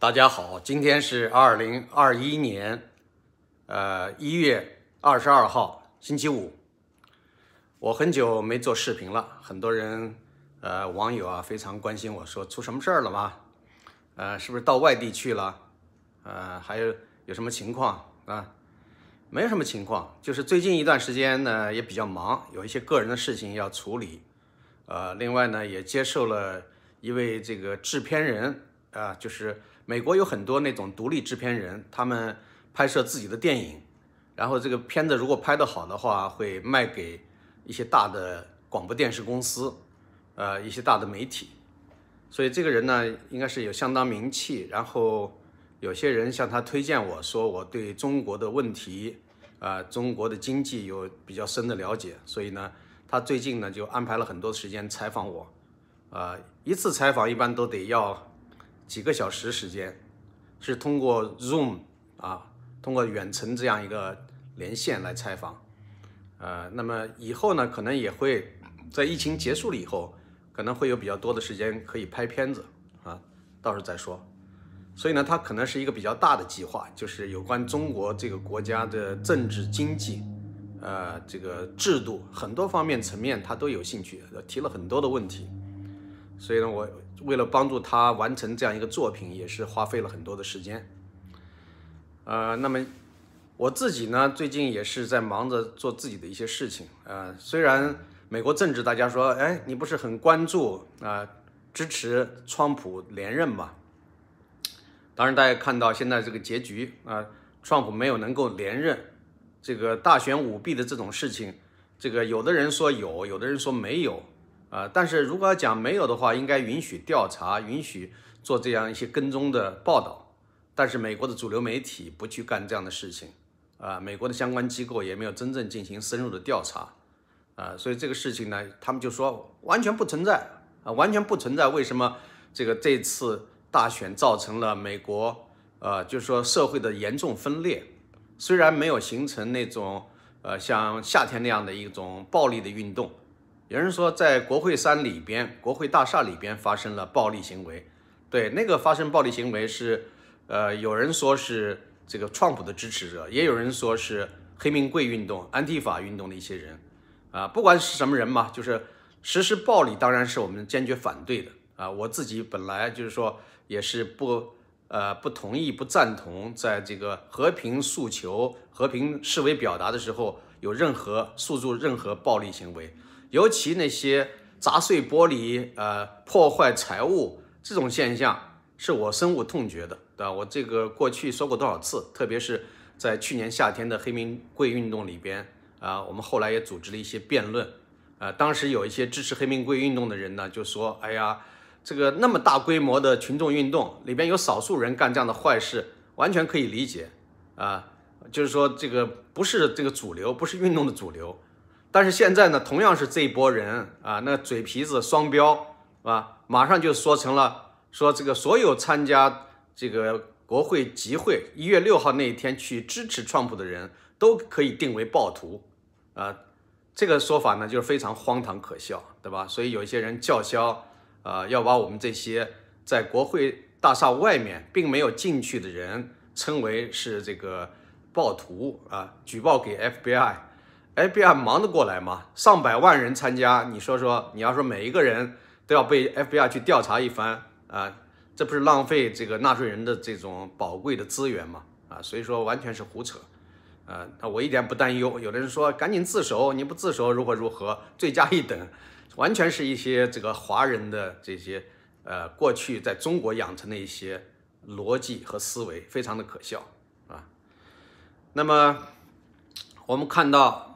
大家好，今天是二零二一年，呃一月二十二号，星期五。我很久没做视频了，很多人呃网友啊非常关心我说出什么事儿了吗？呃，是不是到外地去了？呃，还有有什么情况啊？没有什么情况，就是最近一段时间呢也比较忙，有一些个人的事情要处理。呃，另外呢也接受了一位这个制片人啊，就是美国有很多那种独立制片人，他们拍摄自己的电影，然后这个片子如果拍得好的话，会卖给一些大的广播电视公司，呃，一些大的媒体。所以这个人呢，应该是有相当名气。然后有些人向他推荐我说，我对中国的问题，啊，中国的经济有比较深的了解，所以呢。他最近呢就安排了很多时间采访我，啊，一次采访一般都得要几个小时时间，是通过 Zoom 啊，通过远程这样一个连线来采访，呃，那么以后呢可能也会在疫情结束了以后，可能会有比较多的时间可以拍片子啊，到时候再说。所以呢，它可能是一个比较大的计划，就是有关中国这个国家的政治经济。呃，这个制度很多方面层面他都有兴趣，提了很多的问题，所以呢，我为了帮助他完成这样一个作品，也是花费了很多的时间。呃，那么我自己呢，最近也是在忙着做自己的一些事情。呃，虽然美国政治大家说，哎，你不是很关注啊，支持川普连任嘛？当然，大家看到现在这个结局啊，川普没有能够连任。这个大选舞弊的这种事情，这个有的人说有，有的人说没有，啊，但是如果要讲没有的话，应该允许调查，允许做这样一些跟踪的报道，但是美国的主流媒体不去干这样的事情，啊，美国的相关机构也没有真正进行深入的调查，啊，所以这个事情呢，他们就说完全不存在，啊，完全不存在，为什么这个这次大选造成了美国，呃，就是说社会的严重分裂。虽然没有形成那种呃像夏天那样的一种暴力的运动，有人说在国会山里边、国会大厦里边发生了暴力行为，对那个发生暴力行为是呃有人说是这个创普的支持者，也有人说是黑名贵运动、安提法运动的一些人啊，不管是什么人嘛，就是实施暴力当然是我们坚决反对的啊，我自己本来就是说也是不。呃，不同意、不赞同，在这个和平诉求、和平示威表达的时候，有任何诉诸任何暴力行为，尤其那些砸碎玻璃、呃破坏财物这种现象，是我深恶痛绝的，对吧？我这个过去说过多少次，特别是在去年夏天的黑名贵运动里边，啊，我们后来也组织了一些辩论，呃，当时有一些支持黑名贵运动的人呢，就说，哎呀。这个那么大规模的群众运动里边有少数人干这样的坏事，完全可以理解啊。就是说这个不是这个主流，不是运动的主流。但是现在呢，同样是这一波人啊，那嘴皮子双标啊，马上就说成了说这个所有参加这个国会集会一月六号那一天去支持川普的人都可以定为暴徒啊。这个说法呢，就是非常荒唐可笑，对吧？所以有一些人叫嚣。啊，要把我们这些在国会大厦外面并没有进去的人称为是这个暴徒啊，举报给 FBI FBI 忙得过来吗？上百万人参加，你说说，你要说每一个人都要被 FBI 去调查一番啊，这不是浪费这个纳税人的这种宝贵的资源吗？啊，所以说完全是胡扯，啊，那我一点不担忧。有的人说赶紧自首，你不自首如何如何，罪加一等。完全是一些这个华人的这些呃过去在中国养成的一些逻辑和思维，非常的可笑啊。那么我们看到，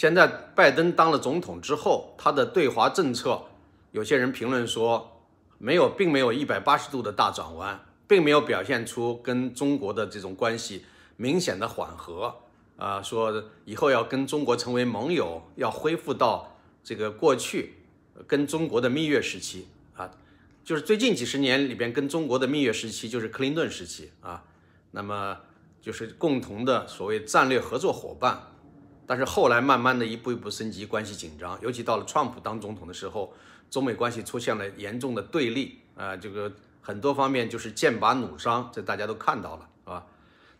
现在拜登当了总统之后，他的对华政策，有些人评论说没有，并没有一百八十度的大转弯，并没有表现出跟中国的这种关系明显的缓和啊，说以后要跟中国成为盟友，要恢复到。这个过去跟中国的蜜月时期啊，就是最近几十年里边跟中国的蜜月时期，就是克林顿时期啊。那么就是共同的所谓战略合作伙伴。但是后来慢慢的一步一步升级，关系紧张。尤其到了川普当总统的时候，中美关系出现了严重的对立啊。这个很多方面就是剑拔弩张，这大家都看到了，是吧？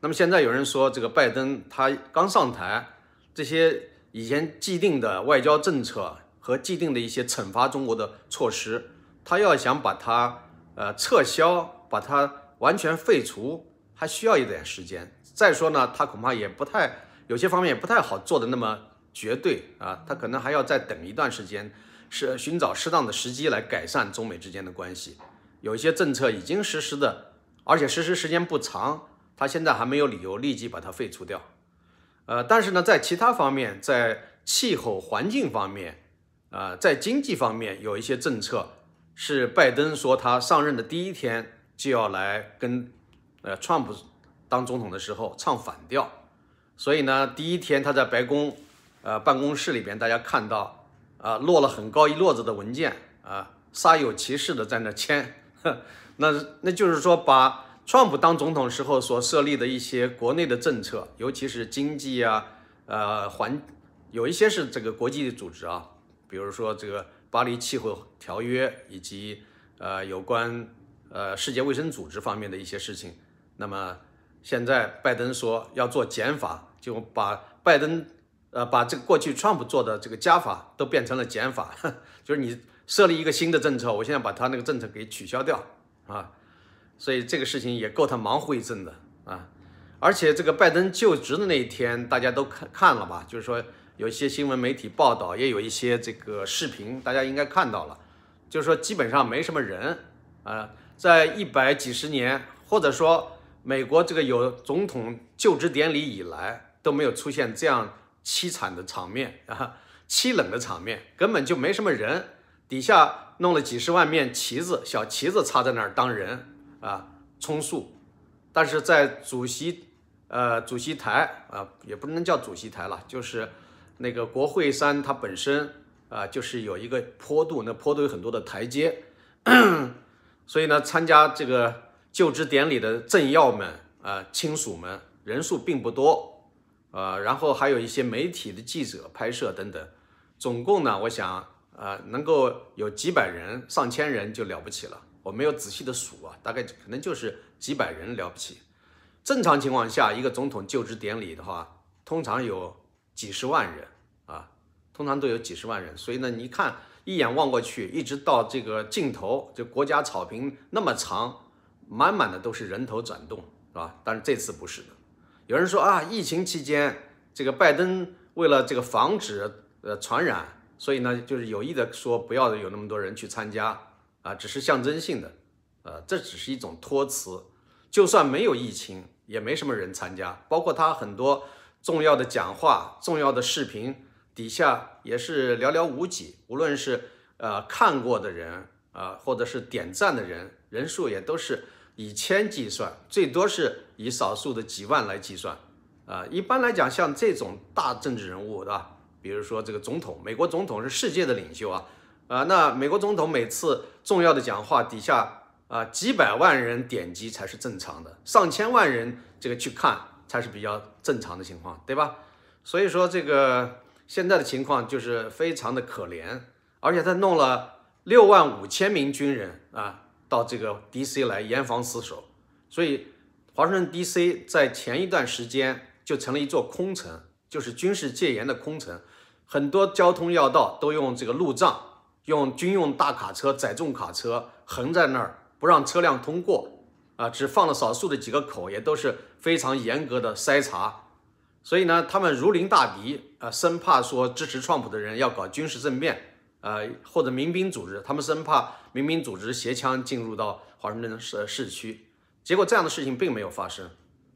那么现在有人说，这个拜登他刚上台，这些以前既定的外交政策和既定的一些惩罚中国的措施，他要想把它呃撤销，把它完全废除，还需要一点时间。再说呢，他恐怕也不太有些方面也不太好做的那么绝对啊，他可能还要再等一段时间，是寻找适当的时机来改善中美之间的关系。有一些政策已经实施的，而且实施时间不长。他现在还没有理由立即把它废除掉，呃，但是呢，在其他方面，在气候环境方面，啊，在经济方面，有一些政策是拜登说他上任的第一天就要来跟呃川普当总统的时候唱反调，所以呢，第一天他在白宫呃办公室里边，大家看到啊摞了很高一摞子的文件啊，煞有其事的在那签，那那就是说把。川普当总统时候所设立的一些国内的政策，尤其是经济啊，呃，环有一些是这个国际组织啊，比如说这个巴黎气候条约以及呃有关呃世界卫生组织方面的一些事情。那么现在拜登说要做减法，就把拜登呃把这个过去川普做的这个加法都变成了减法，就是你设立一个新的政策，我现在把他那个政策给取消掉啊。所以这个事情也够他忙活一阵的啊！而且这个拜登就职的那一天，大家都看看了吧？就是说有一些新闻媒体报道，也有一些这个视频，大家应该看到了。就是说基本上没什么人啊，在一百几十年，或者说美国这个有总统就职典礼以来，都没有出现这样凄惨的场面 啊，凄冷的场面，根本就没什么人，底下弄了几十万面旗子，小旗子插在那儿当人。啊，充数，但是在主席，呃，主席台啊，也不能叫主席台了，就是那个国会山，它本身啊，就是有一个坡度，那坡度有很多的台阶，所以呢，参加这个就职典礼的政要们啊，亲属们人数并不多，呃，然后还有一些媒体的记者拍摄等等，总共呢，我想，呃，能够有几百人、上千人就了不起了。我没有仔细的数啊，大概可能就是几百人了不起。正常情况下，一个总统就职典礼的话，通常有几十万人啊，通常都有几十万人。所以呢，你看一眼望过去，一直到这个尽头，就国家草坪那么长，满满的都是人头转动，是吧？但是这次不是的。有人说啊，疫情期间，这个拜登为了这个防止呃传染，所以呢，就是有意的说不要有那么多人去参加。啊，只是象征性的，呃，这只是一种托词。就算没有疫情，也没什么人参加。包括他很多重要的讲话、重要的视频底下也是寥寥无几。无论是呃看过的人啊，或者是点赞的人，人数也都是以千计算，最多是以少数的几万来计算。啊，一般来讲，像这种大政治人物，对吧？比如说这个总统，美国总统是世界的领袖啊。啊，那美国总统每次重要的讲话底下啊，几百万人点击才是正常的，上千万人这个去看才是比较正常的情况，对吧？所以说这个现在的情况就是非常的可怜，而且他弄了六万五千名军人啊到这个 D.C. 来严防死守，所以华盛顿 D.C. 在前一段时间就成了一座空城，就是军事戒严的空城，很多交通要道都用这个路障。用军用大卡车、载重卡车横在那儿，不让车辆通过，啊，只放了少数的几个口，也都是非常严格的筛查。所以呢，他们如临大敌，啊，生怕说支持川普的人要搞军事政变，呃，或者民兵组织，他们生怕民兵组织携枪进入到华盛顿市市区。结果这样的事情并没有发生，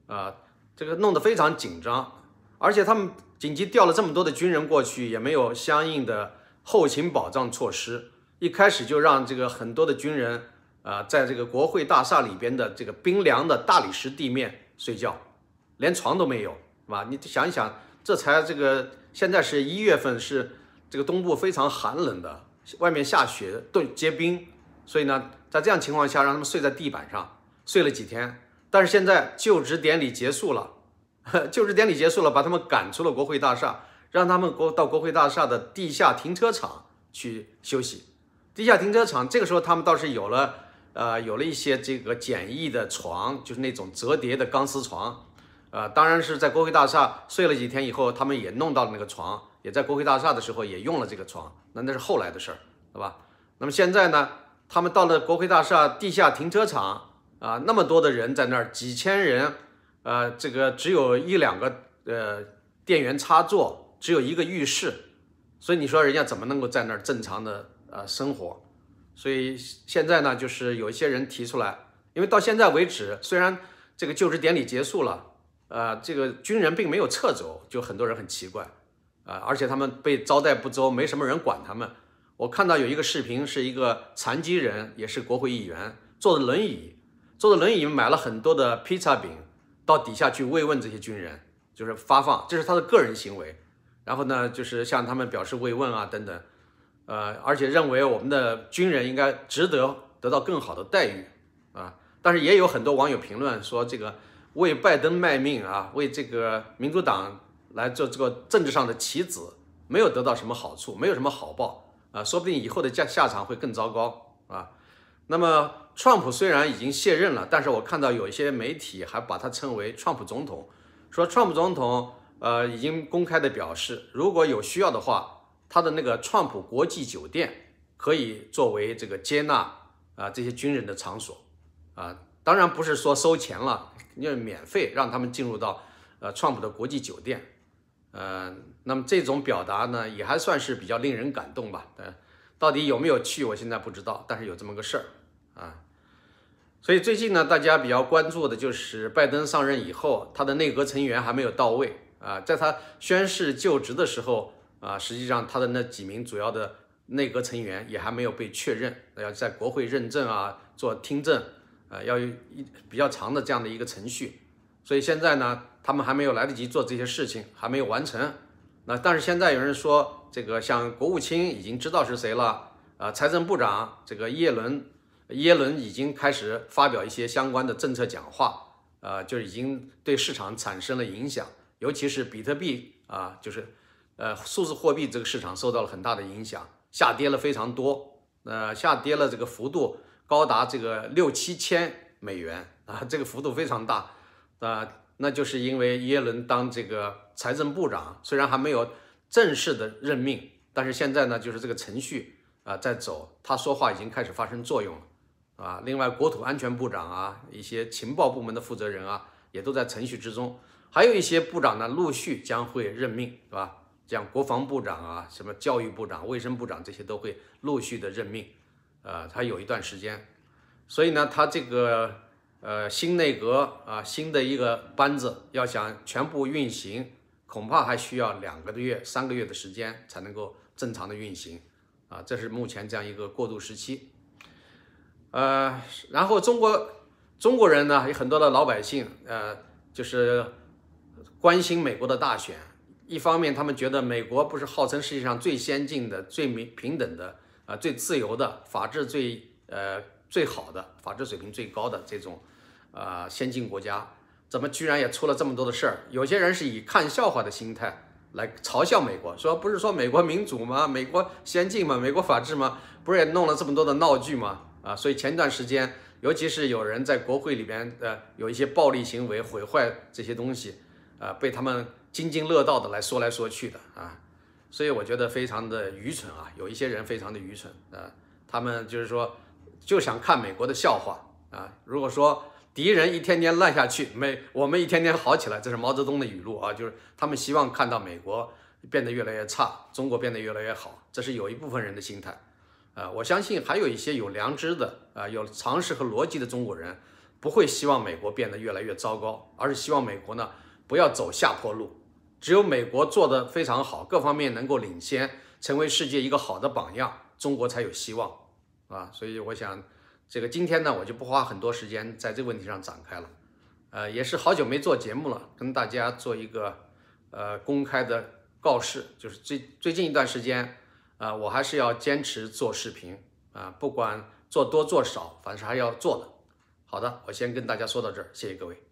啊，这个弄得非常紧张，而且他们紧急调了这么多的军人过去，也没有相应的。后勤保障措施一开始就让这个很多的军人啊，在这个国会大厦里边的这个冰凉的大理石地面睡觉，连床都没有，是吧？你想一想，这才这个现在是一月份，是这个东部非常寒冷的，外面下雪冻结冰，所以呢，在这样情况下让他们睡在地板上睡了几天。但是现在就职典礼结束了，就职典礼结束了，把他们赶出了国会大厦。让他们国到国会大厦的地下停车场去休息。地下停车场这个时候他们倒是有了呃，有了一些这个简易的床，就是那种折叠的钢丝床，呃，当然是在国会大厦睡了几天以后，他们也弄到了那个床，也在国会大厦的时候也用了这个床，那那是后来的事儿，对吧？那么现在呢，他们到了国会大厦地下停车场啊，那么多的人在那儿，几千人，呃，这个只有一两个呃电源插座，只有一个浴室，所以你说人家怎么能够在那儿正常的呃生活？所以现在呢，就是有一些人提出来，因为到现在为止，虽然这个就职典礼结束了，呃，这个军人并没有撤走，就很多人很奇怪，啊，而且他们被招待不周，没什么人管他们。我看到有一个视频，是一个残疾人，也是国会议员，坐着轮椅，坐着轮椅买了很多的披萨饼，到底下去慰问这些军人，就是发放，这是他的个人行为。然后呢，就是向他们表示慰问啊，等等。呃，而且认为我们的军人应该值得得到更好的待遇啊，但是也有很多网友评论说，这个为拜登卖命啊，为这个民主党来做这个政治上的棋子，没有得到什么好处，没有什么好报啊，说不定以后的下下场会更糟糕啊。那么，川普虽然已经卸任了，但是我看到有一些媒体还把他称为川普总统，说川普总统呃已经公开的表示，如果有需要的话。他的那个川普国际酒店可以作为这个接纳啊这些军人的场所啊，当然不是说收钱了，因为免费让他们进入到呃川普的国际酒店，呃，那么这种表达呢也还算是比较令人感动吧。呃，到底有没有去，我现在不知道，但是有这么个事儿啊。所以最近呢，大家比较关注的就是拜登上任以后，他的内阁成员还没有到位啊，在他宣誓就职的时候。啊，实际上他的那几名主要的内阁成员也还没有被确认，要在国会认证啊，做听证，呃，要有一比较长的这样的一个程序，所以现在呢，他们还没有来得及做这些事情，还没有完成。那但是现在有人说，这个像国务卿已经知道是谁了，啊，财政部长这个耶伦，耶伦已经开始发表一些相关的政策讲话，呃，就已经对市场产生了影响，尤其是比特币啊，就是。呃，数字货币这个市场受到了很大的影响，下跌了非常多，呃，下跌了这个幅度高达这个六七千美元啊，这个幅度非常大，啊，那就是因为耶伦当这个财政部长，虽然还没有正式的任命，但是现在呢，就是这个程序啊在走，他说话已经开始发生作用了，啊，另外国土安全部长啊，一些情报部门的负责人啊，也都在程序之中，还有一些部长呢，陆续将会任命，是吧？像国防部长啊，什么教育部长、卫生部长这些都会陆续的任命，呃，他有一段时间，所以呢，他这个呃新内阁啊，新的一个班子要想全部运行，恐怕还需要两个多月、三个月的时间才能够正常的运行，啊，这是目前这样一个过渡时期，呃，然后中国中国人呢，有很多的老百姓，呃，就是关心美国的大选。一方面，他们觉得美国不是号称世界上最先进的、最平平等的、啊最自由的、法治最呃最好的、法治水平最高的这种啊先进国家，怎么居然也出了这么多的事儿？有些人是以看笑话的心态来嘲笑美国，说不是说美国民主吗？美国先进吗？美国法治吗？不是也弄了这么多的闹剧吗？啊，所以前段时间，尤其是有人在国会里边呃有一些暴力行为、毁坏这些东西，啊，被他们。津津乐道的来说来说去的啊，所以我觉得非常的愚蠢啊，有一些人非常的愚蠢啊，他们就是说就想看美国的笑话啊。如果说敌人一天天烂下去，美我们一天天好起来，这是毛泽东的语录啊，就是他们希望看到美国变得越来越差，中国变得越来越好，这是有一部分人的心态啊。我相信还有一些有良知的啊，有常识和逻辑的中国人，不会希望美国变得越来越糟糕，而是希望美国呢不要走下坡路。只有美国做得非常好，各方面能够领先，成为世界一个好的榜样，中国才有希望，啊，所以我想，这个今天呢，我就不花很多时间在这个问题上展开了，呃，也是好久没做节目了，跟大家做一个呃公开的告示，就是最最近一段时间，啊，我还是要坚持做视频，啊，不管做多做少，反正还要做的。好的，我先跟大家说到这儿，谢谢各位。